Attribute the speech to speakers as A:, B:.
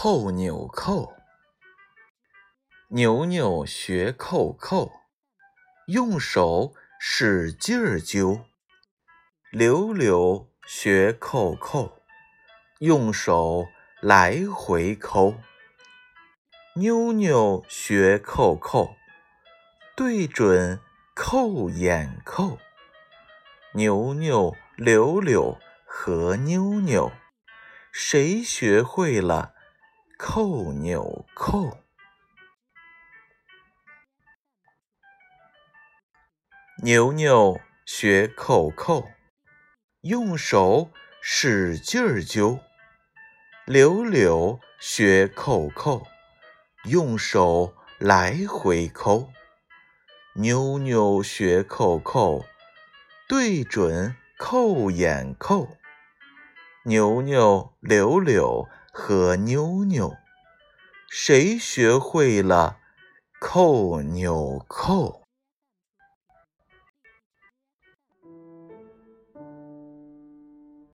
A: 扣纽扣。牛牛学扣扣，用手使劲儿揪。柳柳学扣扣，用手来回抠。妞妞学扣扣，对准扣眼扣。牛牛、柳柳和妞妞，谁学会了扣纽扣？牛牛学扣扣，用手使劲儿揪。柳柳学扣扣，用手来回抠。妞妞学扣扣，对准扣眼扣。牛牛、柳柳和妞妞，谁学会了扣纽扣？